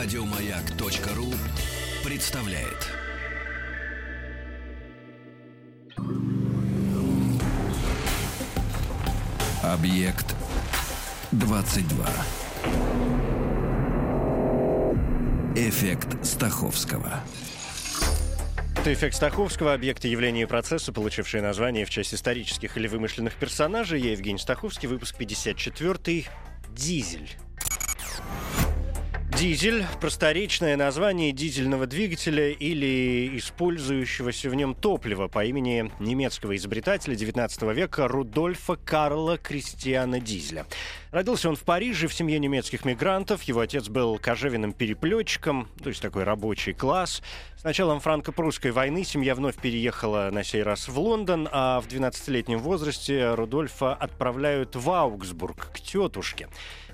Радиомаяк.ру представляет. Объект 22. Эффект Стаховского. Это эффект Стаховского, объекты явления и процесса, получившие название в честь исторических или вымышленных персонажей. Я Евгений Стаховский, выпуск 54 «Дизель». Дизель – просторечное название дизельного двигателя или использующегося в нем топлива по имени немецкого изобретателя XIX века Рудольфа Карла Кристиана Дизеля. Родился он в Париже в семье немецких мигрантов. Его отец был кожевенным переплетчиком, то есть такой рабочий класс. С началом франко-прусской войны семья вновь переехала на сей раз в Лондон, а в 12-летнем возрасте Рудольфа отправляют в Аугсбург к тетушке.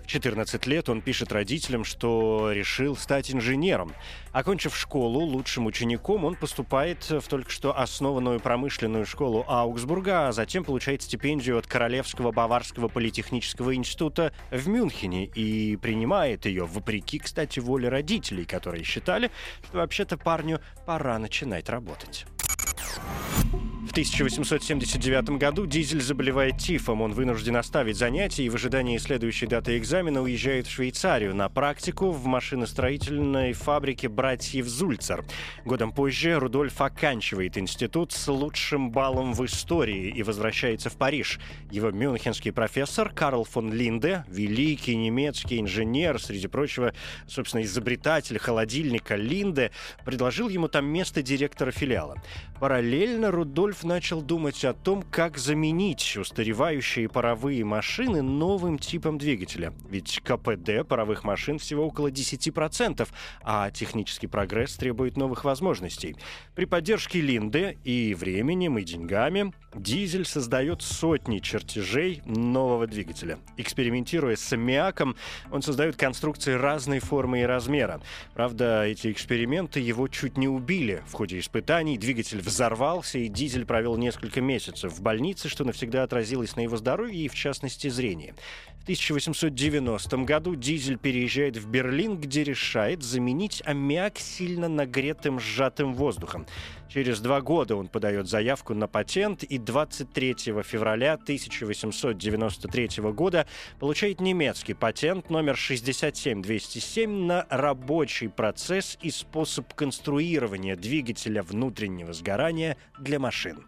В 14 лет он пишет родителям, что решил стать инженером. Окончив школу лучшим учеником, он поступает в только что основанную промышленную школу Аугсбурга, а затем получает стипендию от Королевского Баварского политехнического института в Мюнхене и принимает ее, вопреки, кстати, воле родителей, которые считали, что вообще-то парню пора начинать работать. В 1879 году Дизель заболевает тифом. Он вынужден оставить занятия и в ожидании следующей даты экзамена уезжает в Швейцарию на практику в машиностроительной фабрике братьев Зульцер. Годом позже Рудольф оканчивает институт с лучшим баллом в истории и возвращается в Париж. Его мюнхенский профессор Карл фон Линде, великий немецкий инженер, среди прочего, собственно, изобретатель холодильника Линде, предложил ему там место директора филиала. Параллельно Рудольф начал думать о том, как заменить устаревающие паровые машины новым типом двигателя. Ведь КПД паровых машин всего около 10%, а технический прогресс требует новых возможностей. При поддержке Линды и временем, и деньгами Дизель создает сотни чертежей нового двигателя. Экспериментируя с аммиаком, он создает конструкции разной формы и размера. Правда, эти эксперименты его чуть не убили. В ходе испытаний двигатель взорвался, и дизель провел несколько месяцев в больнице, что навсегда отразилось на его здоровье и, в частности, зрении. В 1890 году дизель переезжает в Берлин, где решает заменить аммиак сильно нагретым сжатым воздухом. Через два года он подает заявку на патент и 23 февраля 1893 года получает немецкий патент номер 67207 на рабочий процесс и способ конструирования двигателя внутреннего сгорания для машин.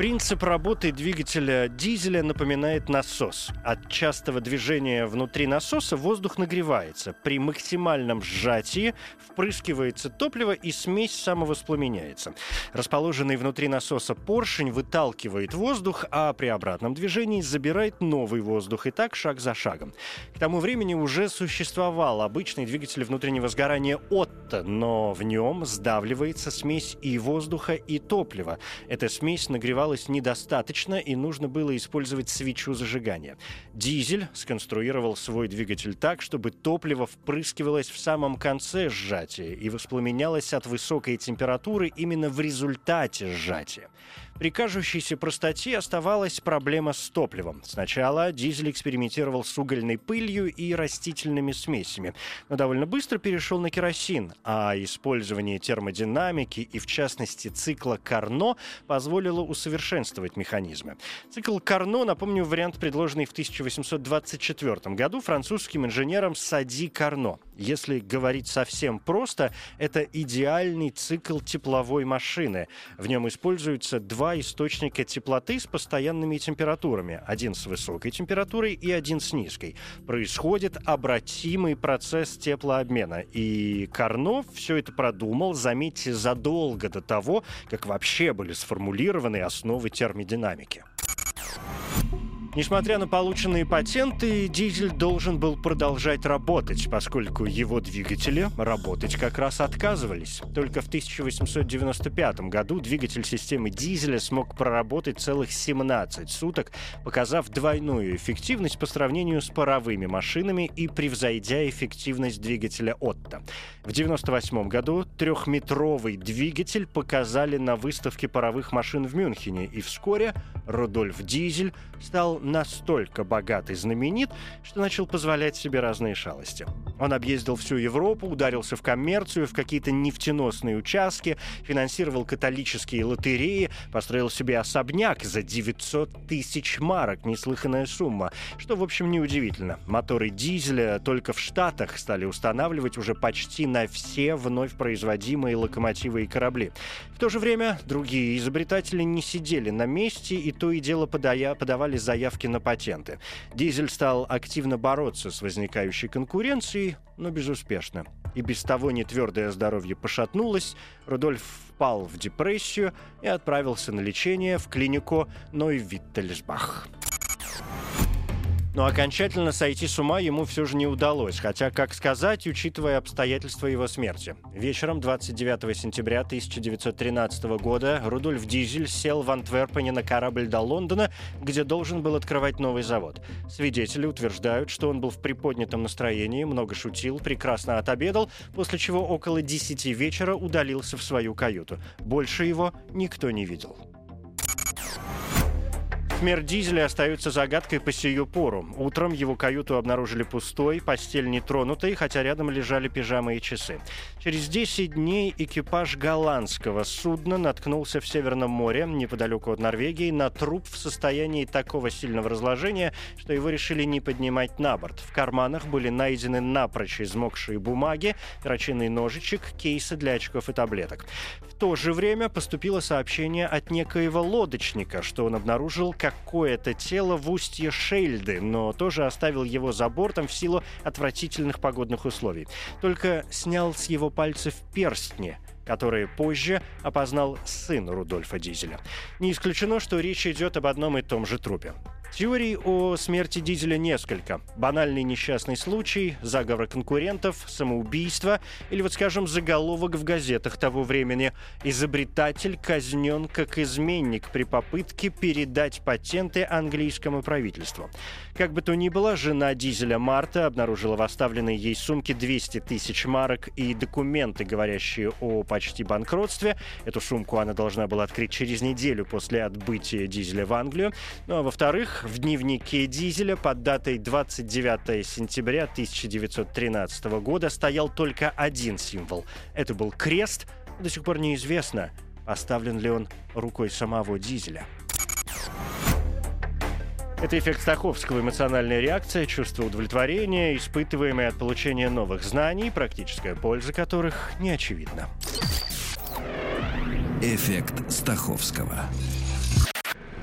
Принцип работы двигателя дизеля напоминает насос. От частого движения внутри насоса воздух нагревается. При максимальном сжатии впрыскивается топливо и смесь самовоспламеняется. Расположенный внутри насоса поршень выталкивает воздух, а при обратном движении забирает новый воздух. И так шаг за шагом. К тому времени уже существовал обычный двигатель внутреннего сгорания Отто, но в нем сдавливается смесь и воздуха, и топлива. Эта смесь нагревалась оказалось недостаточно и нужно было использовать свечу зажигания. Дизель сконструировал свой двигатель так, чтобы топливо впрыскивалось в самом конце сжатия и воспламенялось от высокой температуры именно в результате сжатия. При кажущейся простоте оставалась проблема с топливом. Сначала дизель экспериментировал с угольной пылью и растительными смесями, но довольно быстро перешел на керосин, а использование термодинамики и, в частности, цикла Карно позволило усовершенствовать механизмы. Цикл Карно, напомню, вариант, предложенный в 1824 году французским инженером Сади Карно. Если говорить совсем просто, это идеальный цикл тепловой машины. В нем используются два источника теплоты с постоянными температурами. Один с высокой температурой и один с низкой. Происходит обратимый процесс теплообмена. И Карнов все это продумал, заметьте, задолго до того, как вообще были сформулированы основы термодинамики. Несмотря на полученные патенты, дизель должен был продолжать работать, поскольку его двигатели работать как раз отказывались. Только в 1895 году двигатель системы дизеля смог проработать целых 17 суток, показав двойную эффективность по сравнению с паровыми машинами и превзойдя эффективность двигателя Отто. В 1998 году трехметровый двигатель показали на выставке паровых машин в Мюнхене, и вскоре Рудольф Дизель стал настолько богат и знаменит, что начал позволять себе разные шалости. Он объездил всю Европу, ударился в коммерцию, в какие-то нефтеносные участки, финансировал католические лотереи, построил себе особняк за 900 тысяч марок, неслыханная сумма. Что, в общем, неудивительно. Моторы дизеля только в Штатах стали устанавливать уже почти на все вновь производимые локомотивы и корабли. В то же время другие изобретатели не сидели на месте и то и дело подая, подавали заявки на патенты. Дизель стал активно бороться с возникающей конкуренцией, но безуспешно. И без того нетвердое здоровье пошатнулось, Рудольф впал в депрессию и отправился на лечение в клинику Нойвиттельсбах. Но окончательно сойти с ума ему все же не удалось, хотя, как сказать, учитывая обстоятельства его смерти. Вечером 29 сентября 1913 года Рудольф Дизель сел в Антверпене на корабль до Лондона, где должен был открывать новый завод. Свидетели утверждают, что он был в приподнятом настроении, много шутил, прекрасно отобедал, после чего около 10 вечера удалился в свою каюту. Больше его никто не видел. Смерть Дизеля остается загадкой по сию пору. Утром его каюту обнаружили пустой, постель нетронутой, хотя рядом лежали пижамы и часы. Через 10 дней экипаж голландского судна наткнулся в Северном море, неподалеку от Норвегии, на труп в состоянии такого сильного разложения, что его решили не поднимать на борт. В карманах были найдены напрочь измокшие бумаги, перочинный ножичек, кейсы для очков и таблеток. В то же время поступило сообщение от некоего лодочника, что он обнаружил, как какое-то тело в устье Шельды, но тоже оставил его за бортом в силу отвратительных погодных условий. Только снял с его пальцев перстни, которые позже опознал сын Рудольфа Дизеля. Не исключено, что речь идет об одном и том же трупе. Теорий о смерти Дизеля несколько. Банальный несчастный случай, заговор конкурентов, самоубийство или, вот скажем, заголовок в газетах того времени. Изобретатель казнен как изменник при попытке передать патенты английскому правительству. Как бы то ни было, жена Дизеля Марта обнаружила в оставленной ей сумке 200 тысяч марок и документы, говорящие о почти банкротстве. Эту сумку она должна была открыть через неделю после отбытия Дизеля в Англию. Ну а во-вторых, в дневнике Дизеля под датой 29 сентября 1913 года стоял только один символ. Это был крест. До сих пор неизвестно, поставлен ли он рукой самого Дизеля. Это эффект Стаховского, эмоциональная реакция, чувство удовлетворения, испытываемое от получения новых знаний, практическая польза которых не очевидна. Эффект Стаховского.